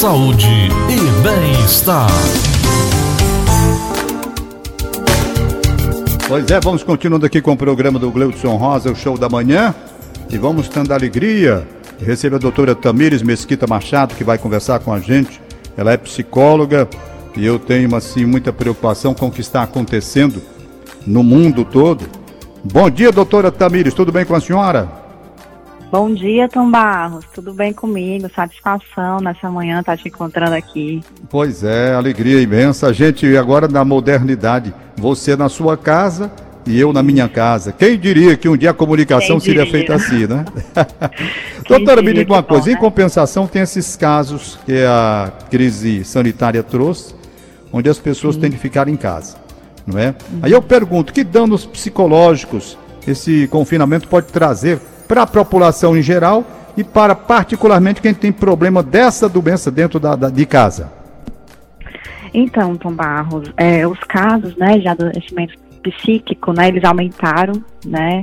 saúde e bem-estar. Pois é, vamos continuando aqui com o programa do Gleudson Rosa, o show da manhã. E vamos tendo a alegria de receber a doutora Tamires Mesquita Machado, que vai conversar com a gente. Ela é psicóloga e eu tenho assim muita preocupação com o que está acontecendo no mundo todo. Bom dia, doutora Tamires, tudo bem com a senhora? Bom dia, Tom Barros. Tudo bem comigo? Satisfação nessa manhã estar tá te encontrando aqui. Pois é, alegria imensa. A gente agora na modernidade, você na sua casa e eu na minha casa. Quem diria que um dia a comunicação seria feita assim, né? Doutora, me diga uma coisa, bom, né? em compensação tem esses casos que a crise sanitária trouxe, onde as pessoas Sim. têm de ficar em casa, não é? Uhum. Aí eu pergunto, que danos psicológicos esse confinamento pode trazer para a população em geral e para particularmente quem tem problema dessa doença dentro da, da de casa? Então, Tom Barros, é, os casos né, de adoecimento psíquico, né, eles aumentaram, né,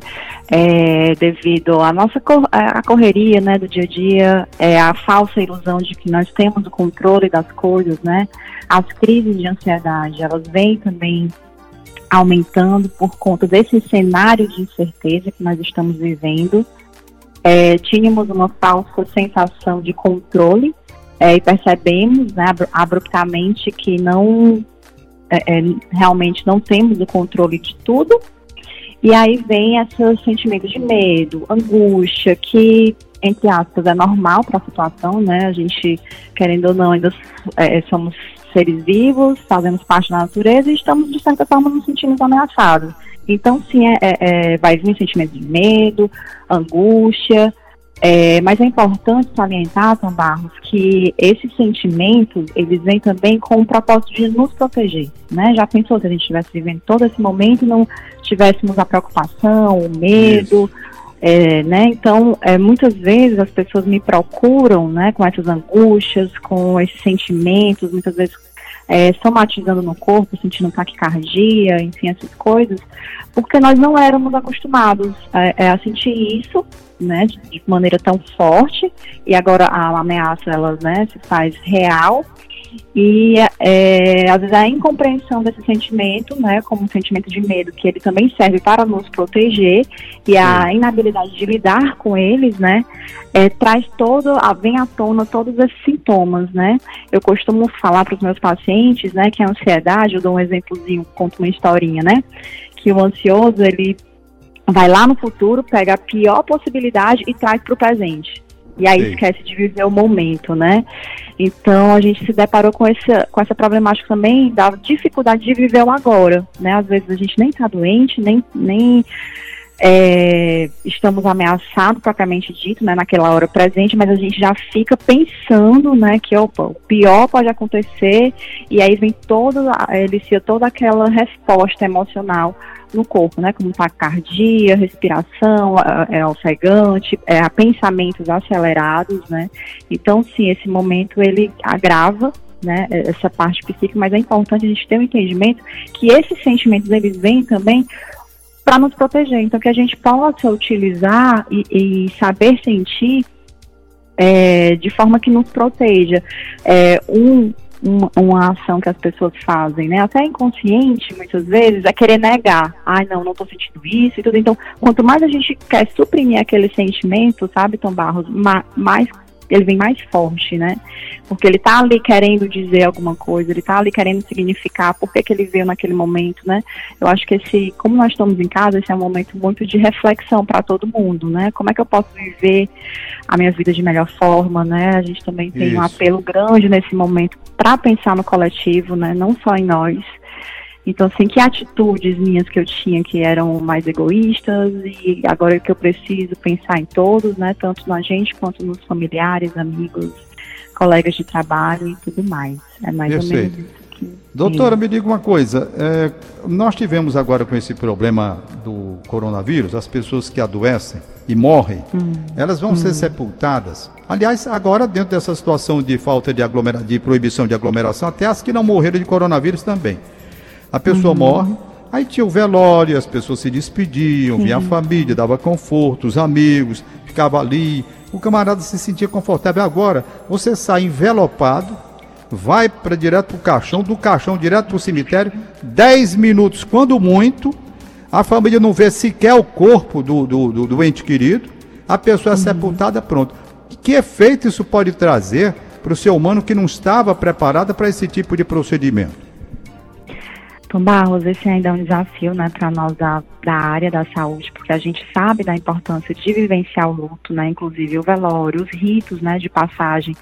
é, devido à nossa cor, a correria, né, do dia a dia, é, a falsa ilusão de que nós temos o controle das coisas, né, as crises de ansiedade, elas vêm também aumentando por conta desse cenário de incerteza que nós estamos vivendo, é, tínhamos uma falsa sensação de controle é, e percebemos né, abruptamente que não é, é, realmente não temos o controle de tudo. E aí vem esse sentimento de medo, angústia, que, entre aspas, é normal para a situação, né? A gente, querendo ou não, ainda é, somos seres vivos, fazemos parte da natureza e estamos, de certa forma, nos sentindo ameaçados. Então, sim, é, é, é, vai vir sentimento de medo, angústia, é, mas é importante salientar, Tom Barros, que esses sentimentos, eles vêm também com o propósito de nos proteger, né? Já pensou se a gente estivesse vivendo todo esse momento e não tivéssemos a preocupação, o medo, é, né? Então, é, muitas vezes as pessoas me procuram, né, com essas angústias, com esses sentimentos, muitas vezes é, somatizando no corpo, sentindo taquicardia, enfim, essas coisas, porque nós não éramos acostumados a, é, a sentir isso, né, de, de, maneira tão forte, e agora a ameaça, ela, né, se faz real, e é, às vezes a incompreensão desse sentimento, né, como um sentimento de medo, que ele também serve para nos proteger, e a inabilidade de lidar com eles, né, é, traz todo, vem à tona todos esses sintomas, né. Eu costumo falar para os meus pacientes, né, que a ansiedade, eu dou um exemplozinho, conto uma historinha, né, que o ansioso, ele vai lá no futuro, pega a pior possibilidade e traz para o presente. E aí Sim. esquece de viver o momento, né? Então a gente se deparou com essa, com essa problemática também da dificuldade de viver o agora, né? Às vezes a gente nem está doente, nem, nem é, estamos ameaçados propriamente dito, né, naquela hora presente, mas a gente já fica pensando, né, que opa, o pior pode acontecer e aí vem todo, inicia toda aquela resposta emocional no corpo, né, como taquicardia, respiração é, ofegante, é, pensamentos acelerados, né. Então, sim, esse momento ele agrava né, essa parte psíquica, mas é importante a gente ter um entendimento que esses sentimentos eles vêm também para nos proteger. Então, que a gente possa utilizar e, e saber sentir é, de forma que nos proteja. É, um, uma, uma, ação que as pessoas fazem, né? Até inconsciente, muitas vezes, é querer negar. Ai, não, não estou sentindo isso e tudo. Então, quanto mais a gente quer suprimir aquele sentimento, sabe, Tom Barros, mais ele vem mais forte, né? Porque ele tá ali querendo dizer alguma coisa, ele tá ali querendo significar por que, que ele veio naquele momento, né? Eu acho que esse, como nós estamos em casa, esse é um momento muito de reflexão para todo mundo, né? Como é que eu posso viver a minha vida de melhor forma, né? A gente também tem Isso. um apelo grande nesse momento para pensar no coletivo, né? Não só em nós. Então, assim, que atitudes minhas que eu tinha que eram mais egoístas e agora que eu preciso pensar em todos, né? Tanto na gente quanto nos familiares, amigos, colegas de trabalho e tudo mais. É mais eu ou menos isso. Que... Doutora, me diga uma coisa. É, nós tivemos agora com esse problema do coronavírus, as pessoas que adoecem e morrem, hum. elas vão hum. ser sepultadas. Aliás, agora dentro dessa situação de falta de, aglomera... de proibição de aglomeração, até as que não morreram de coronavírus também. A pessoa uhum. morre, aí tinha o velório, as pessoas se despediam, vinha a família, dava conforto, os amigos, ficava ali, o camarada se sentia confortável. Agora, você sai envelopado, vai para direto para o caixão, do caixão direto para o cemitério, 10 minutos, quando muito, a família não vê sequer o corpo do, do, do, do ente querido, a pessoa é uhum. sepultada, pronto. Que efeito isso pode trazer para o ser humano que não estava preparado para esse tipo de procedimento? Tom Barros, esse ainda é um desafio né, para nós da, da área da saúde, porque a gente sabe da importância de vivenciar o luto, né, inclusive o velório, os ritos né, de passagem,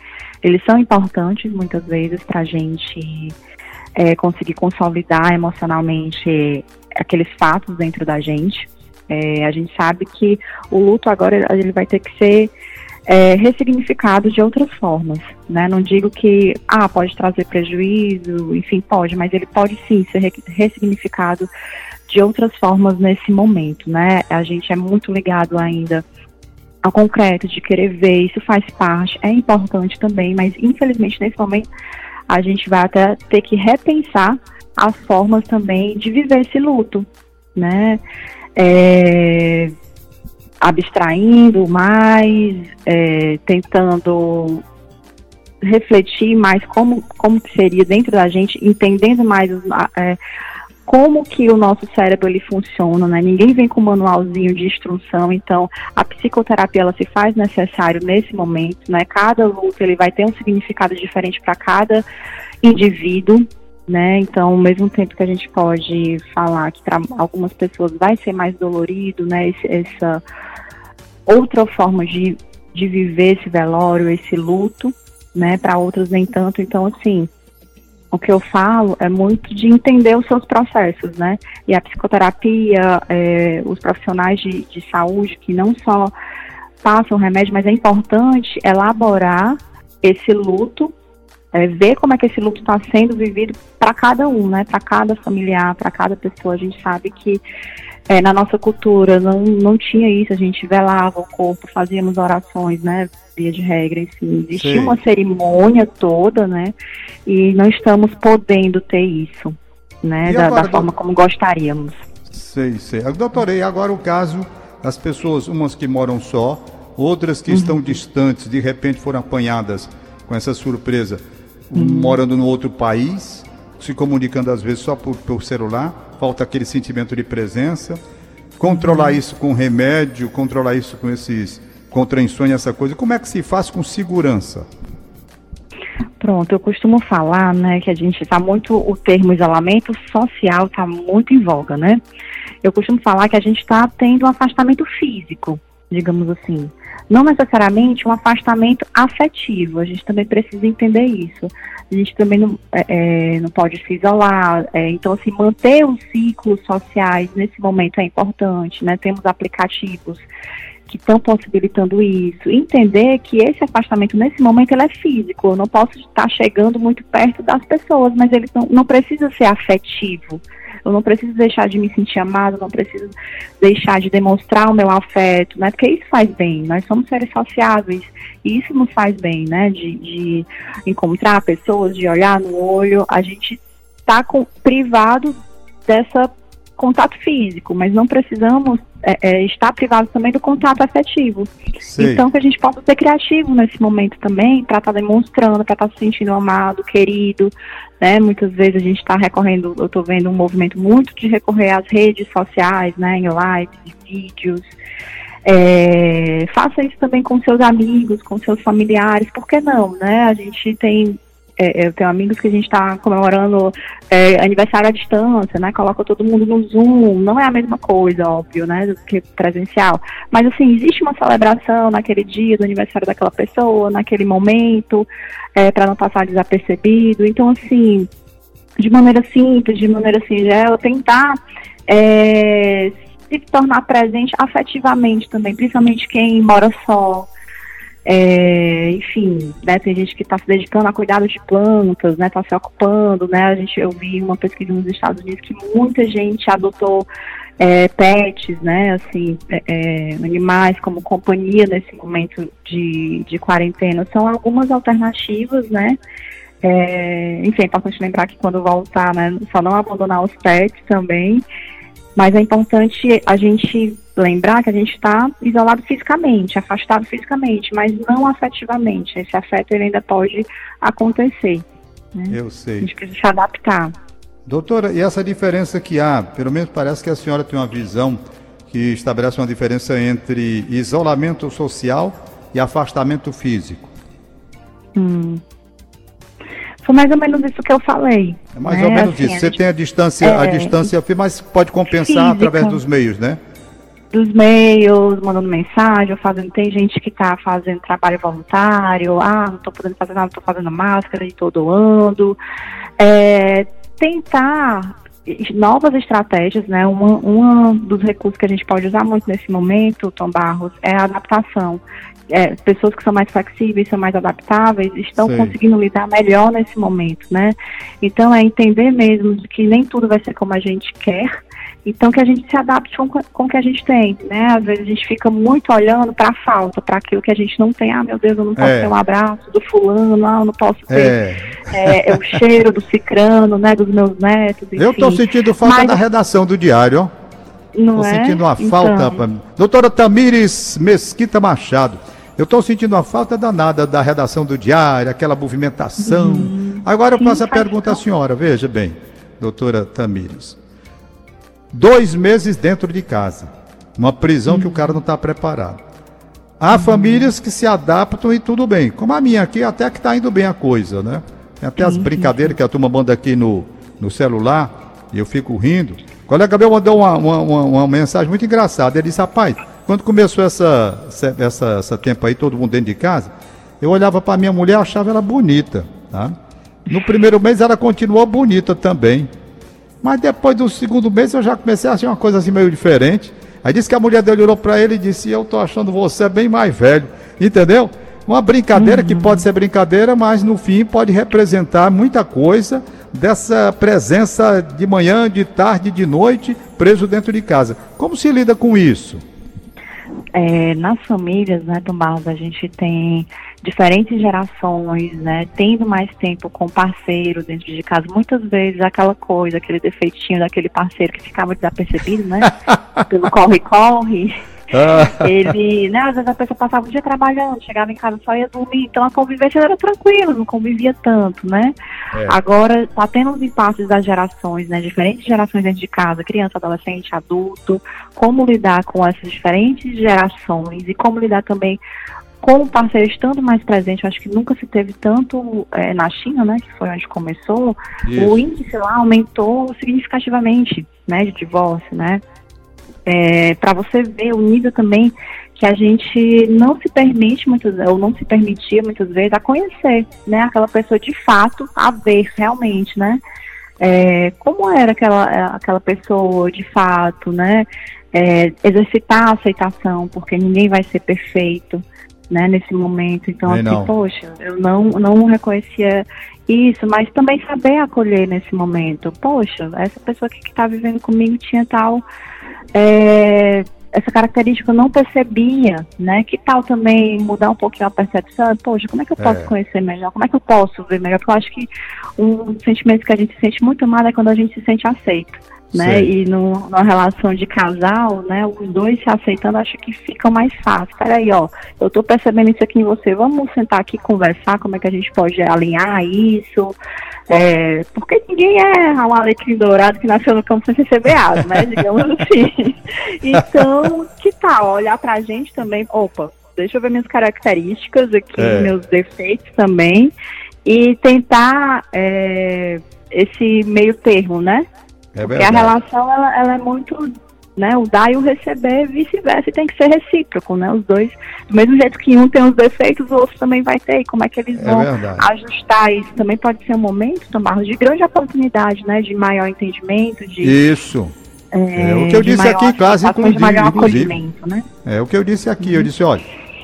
eles são importantes muitas vezes para a gente é, conseguir consolidar emocionalmente aqueles fatos dentro da gente. É, a gente sabe que o luto agora ele vai ter que ser é, ressignificado de outras formas, né? Não digo que, ah, pode trazer prejuízo, enfim, pode, mas ele pode sim ser ressignificado de outras formas nesse momento, né? A gente é muito ligado ainda ao concreto, de querer ver, isso faz parte, é importante também, mas infelizmente nesse momento a gente vai até ter que repensar as formas também de viver esse luto, né? É, abstraindo mais, é, tentando refletir mais como, como seria dentro da gente, entendendo mais é, como que o nosso cérebro ele funciona, né? Ninguém vem com um manualzinho de instrução, então a psicoterapia ela se faz necessário nesse momento, né? Cada luto ele vai ter um significado diferente para cada indivíduo, né? Então, ao mesmo tempo que a gente pode falar que para algumas pessoas vai ser mais dolorido, né? Esse, essa outra forma de, de viver esse velório, esse luto, né? Para outros nem tanto. Então, assim, o que eu falo é muito de entender os seus processos, né? E a psicoterapia, é, os profissionais de, de saúde que não só passam remédio, mas é importante elaborar esse luto é, ver como é que esse luto está sendo vivido para cada um, né? Para cada familiar, para cada pessoa. A gente sabe que é, na nossa cultura não, não tinha isso, a gente velava o corpo, fazíamos orações, né? Via de regra, enfim, existia Sim. uma cerimônia toda, né? E não estamos podendo ter isso, né? Da, agora, da, forma como gostaríamos. Sei, sei. Doutora, e agora o caso das pessoas, umas que moram só, outras que uhum. estão distantes, de repente foram apanhadas com essa surpresa uhum. morando no outro país, se comunicando às vezes só por, por celular, falta aquele sentimento de presença. Controlar uhum. isso com remédio, controlar isso com esses contra insônia, essa coisa. Como é que se faz com segurança? Pronto, eu costumo falar, né, que a gente está muito, o termo isolamento social está muito em voga, né? Eu costumo falar que a gente está tendo um afastamento físico, digamos assim não necessariamente um afastamento afetivo. A gente também precisa entender isso. A gente também não, é, é, não pode se isolar. É, então, assim, manter os ciclos sociais nesse momento é importante, né? Temos aplicativos que estão possibilitando isso. Entender que esse afastamento nesse momento ele é físico. Eu não posso estar chegando muito perto das pessoas, mas ele não, não precisa ser afetivo. Eu não preciso deixar de me sentir amado, não preciso deixar de demonstrar o meu afeto, né? Porque isso faz bem. Nós somos seres sociáveis e isso nos faz bem, né? De, de encontrar pessoas, de olhar no olho. A gente está privado dessa contato físico, mas não precisamos é, é, estar privado também do contato afetivo. Sim. Então, que a gente possa ser criativo nesse momento também, para estar tá demonstrando, para estar tá se sentindo amado, querido. Né? Muitas vezes a gente está recorrendo, eu estou vendo um movimento muito de recorrer às redes sociais, né, em lives, vídeos. É, faça isso também com seus amigos, com seus familiares, por que não, né? A gente tem é, eu tenho amigos que a gente está comemorando é, aniversário à distância, né? Coloca todo mundo no Zoom, não é a mesma coisa, óbvio, né? Do que presencial. Mas assim, existe uma celebração naquele dia do aniversário daquela pessoa, naquele momento, é, para não passar desapercebido. Então, assim, de maneira simples, de maneira singela, tentar é, se tornar presente afetivamente também, principalmente quem mora só, é, enfim, né, tem gente que está se dedicando a cuidado de plantas, né, está se ocupando, né, a gente, eu vi uma pesquisa nos Estados Unidos que muita gente adotou é, pets, né, assim, é, é animais como companhia nesse momento de, de quarentena, são algumas alternativas, né, é, enfim, é importante lembrar que quando voltar, né, só não abandonar os pets também, mas é importante a gente lembrar que a gente está isolado fisicamente, afastado fisicamente, mas não afetivamente. Esse afeto ele ainda pode acontecer. Né? Eu sei. A gente precisa se adaptar. Doutora, e essa diferença que há, pelo menos parece que a senhora tem uma visão que estabelece uma diferença entre isolamento social e afastamento físico. Hum. Foi mais ou menos isso que eu falei. É mais né? ou menos assim, isso. Você gente... tem a distância, é... a distância, mas pode compensar Física. através dos meios, né? Dos meios, mandando mensagem, fazendo. Tem gente que está fazendo trabalho voluntário, ah, não estou podendo fazer nada, estou fazendo máscara e estou doando. É, tentar novas estratégias, né? Um dos recursos que a gente pode usar muito nesse momento, Tom Barros, é a adaptação. É, pessoas que são mais flexíveis, são mais adaptáveis, estão Sim. conseguindo lidar melhor nesse momento, né? Então é entender mesmo que nem tudo vai ser como a gente quer, então, que a gente se adapte com, com o que a gente tem, né? Às vezes a gente fica muito olhando para a falta, para aquilo que a gente não tem. Ah, meu Deus, eu não posso é. ter um abraço do fulano, ah, eu não posso ter é. É, o cheiro do cicrano, né? Dos meus netos. Enfim. Eu estou sentindo falta Mas... da redação do diário, ó. Não Estou é? sentindo uma então... falta. Doutora Tamires Mesquita Machado, eu estou sentindo uma falta danada da redação do diário, aquela movimentação. Hum, Agora eu faço a pergunta à senhora, veja bem, doutora Tamires dois meses dentro de casa. Uma prisão que o cara não está preparado. Há famílias que se adaptam e tudo bem. Como a minha aqui, até que está indo bem a coisa, né? Tem até as brincadeiras que a turma manda aqui no, no celular e eu fico rindo. O colega Gabriel mandou uma, uma, uma, uma, mensagem muito engraçada. Ele disse, rapaz, quando começou essa, essa, essa tempo aí, todo mundo dentro de casa, eu olhava para minha mulher e achava ela bonita, tá? No primeiro mês ela continuou bonita também. Mas depois do segundo mês eu já comecei a achar uma coisa assim meio diferente. Aí disse que a mulher dele olhou para ele e disse: Eu tô achando você bem mais velho. Entendeu? Uma brincadeira uhum. que pode ser brincadeira, mas no fim pode representar muita coisa dessa presença de manhã, de tarde, de noite, preso dentro de casa. Como se lida com isso? É, nas famílias, né, Tom Barros, a gente tem diferentes gerações, né, tendo mais tempo com parceiro dentro de casa, muitas vezes aquela coisa, aquele defeitinho daquele parceiro que ficava desapercebido, né, pelo corre-corre, ah. ele, né, às vezes a pessoa passava o dia trabalhando, chegava em casa só ia dormir, então a convivência era tranquila, não convivia tanto, né. É. Agora tá tendo os impasses das gerações, né, diferentes gerações dentro de casa, criança, adolescente, adulto, como lidar com essas diferentes gerações e como lidar também com o parceiro estando mais presente, eu acho que nunca se teve tanto é, na China, né, que foi onde começou, Isso. o índice lá aumentou significativamente, né, de divórcio, né, é, para você ver o nível também que a gente não se permite muitas ou não se permitia muitas vezes a conhecer, né, aquela pessoa de fato, a ver realmente, né, é, como era aquela, aquela pessoa de fato, né, é, exercitar a aceitação, porque ninguém vai ser perfeito, né, nesse momento. Então, assim, não. poxa, eu não, não reconhecia isso, mas também saber acolher nesse momento. Poxa, essa pessoa que está vivendo comigo tinha tal. É, essa característica eu não percebia, né? Que tal também mudar um pouquinho a percepção? Poxa, como é que eu posso é. conhecer melhor? Como é que eu posso ver melhor? Porque eu acho que um sentimento que a gente sente muito mais é quando a gente se sente aceito né? E no, numa relação de casal, né? Os dois se aceitando, acho que fica mais fácil. Peraí, ó, eu tô percebendo isso aqui em você, vamos sentar aqui e conversar, como é que a gente pode alinhar isso. É, porque ninguém é um alecrim dourado que nasceu no campo sem receber asa, né? Digamos assim. Então, que tal olhar pra gente também, opa, deixa eu ver minhas características aqui, é. meus defeitos também, e tentar é, esse meio termo, né? É Porque a relação ela, ela é muito né, o dar e o receber, vice-versa, e tem que ser recíproco, né? Os dois, do mesmo jeito que um tem os defeitos, o outro também vai ter. E como é que eles é vão verdade. ajustar isso? Também pode ser um momento, Tomarros, de grande oportunidade, né? De maior entendimento, de. Isso. É, é o que eu disse aqui, quase inclusive. inclusive né? É o que eu disse aqui, uhum. eu disse, olha,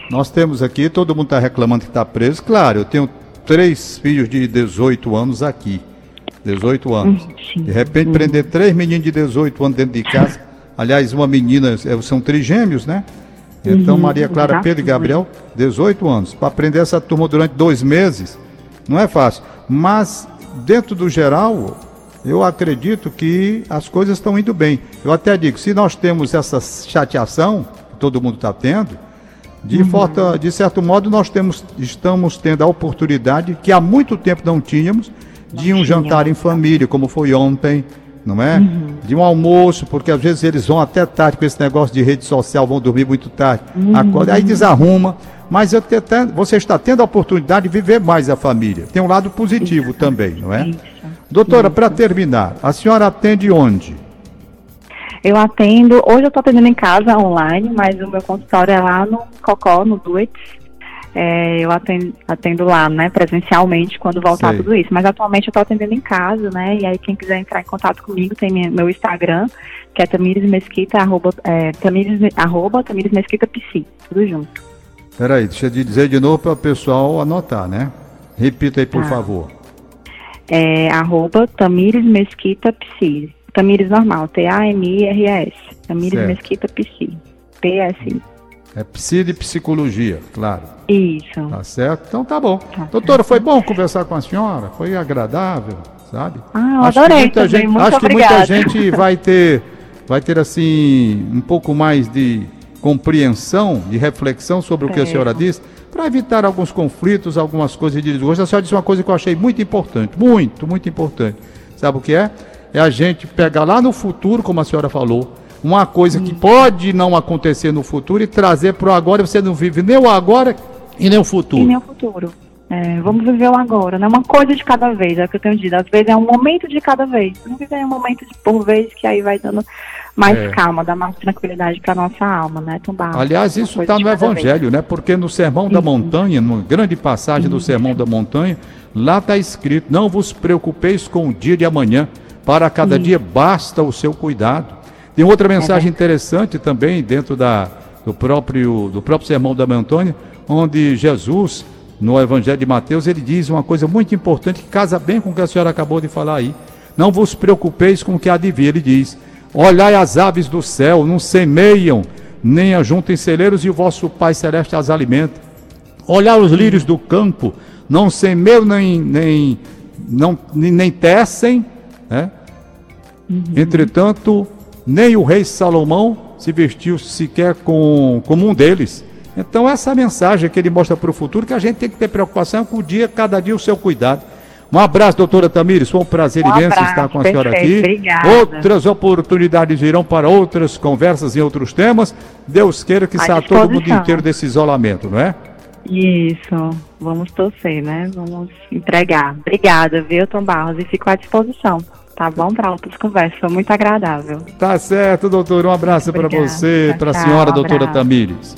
nós temos aqui, todo mundo está reclamando que está preso. Claro, eu tenho três filhos de 18 anos aqui. 18 anos. Sim. De repente, uhum. prender três meninos de 18 anos dentro de casa. Aliás, uma menina, é, são trigêmeos, né? Então, uhum. Maria Clara Pedro e Gabriel, 18 anos. Para prender essa turma durante dois meses, não é fácil. Mas, dentro do geral, eu acredito que as coisas estão indo bem. Eu até digo, se nós temos essa chateação, que todo mundo está tendo, de, uhum. de certo modo nós temos, estamos tendo a oportunidade que há muito tempo não tínhamos de um jantar em família, como foi ontem, não é? Uhum. De um almoço, porque às vezes eles vão até tarde com esse negócio de rede social, vão dormir muito tarde, uhum. acorda, aí desarruma. Mas te, você está tendo a oportunidade de viver mais a família. Tem um lado positivo Isso. também, não é? Isso. Doutora, para terminar, a senhora atende onde? Eu atendo, hoje eu estou atendendo em casa online, mas o meu consultório é lá no Cocó, no Duet. É, eu atendo, atendo, lá, né, presencialmente, quando voltar Sei. tudo isso. Mas atualmente eu estou atendendo em casa, né, e aí quem quiser entrar em contato comigo tem minha, meu Instagram, que é Tamires Mesquita, arroba, é, Tamires, arroba Tamires Mesquita Psi, tudo junto. Peraí, deixa eu dizer de novo para o pessoal anotar, né? Repita aí, por ah. favor. É arroba Tamires Mesquita Psi. Tamires normal, T-A-M-I-R-S. Tamires certo. Mesquita Psi. P-S-I. É psi de psicologia, claro. Isso. Tá certo? Então tá bom. Tá Doutora, foi bom conversar com a senhora? Foi agradável, sabe? Ah, acho adorei que muita também. gente, Muito Acho obrigada. que muita gente vai ter, vai ter assim, um pouco mais de compreensão, de reflexão sobre o que a senhora disse, para evitar alguns conflitos, algumas coisas de desgosto. A senhora disse uma coisa que eu achei muito importante, muito, muito importante. Sabe o que é? É a gente pegar lá no futuro, como a senhora falou, uma coisa que pode não acontecer no futuro e trazer para o agora, você não vive nem o agora e nem o futuro. E nem o futuro. É, vamos viver o agora, né? Uma coisa de cada vez, é o que eu tenho dito. Às vezes é um momento de cada vez. Não viver um momento de por vez que aí vai dando mais é. calma, dá mais tranquilidade para nossa alma, né, Tumbá? Aliás, isso está no Evangelho, vez. né? Porque no Sermão da Montanha, numa grande passagem do Sermão da Montanha, lá está escrito: Não vos preocupeis com o dia de amanhã, para cada dia basta o seu cuidado. Tem outra mensagem é interessante também dentro da, do, próprio, do próprio Sermão da Montanha, onde Jesus no Evangelho de Mateus, ele diz uma coisa muito importante que casa bem com o que a senhora acabou de falar aí. Não vos preocupeis com o que há de vir, ele diz. Olhai as aves do céu, não semeiam, nem ajuntem celeiros, e o vosso Pai Celeste as alimenta. Olhai os lírios do campo, não semeiam, nem, nem, não, nem, nem tecem, né? Uhum. Entretanto, nem o rei Salomão se vestiu sequer com, como um deles. Então, essa mensagem que ele mostra para o futuro, que a gente tem que ter preocupação com o dia, cada dia o seu cuidado. Um abraço, doutora Tamires. Foi um prazer um imenso estar com a senhora aqui. Obrigada. Outras oportunidades virão para outras conversas em outros temas. Deus queira que saia todo mundo inteiro desse isolamento, não é? Isso. Vamos torcer, né? Vamos entregar. Obrigada, viu, Tom Barros? E fico à disposição. Tá bom para outras conversas. Foi muito agradável. Tá certo, doutor. Um abraço para você, para a senhora, um doutora Tamires.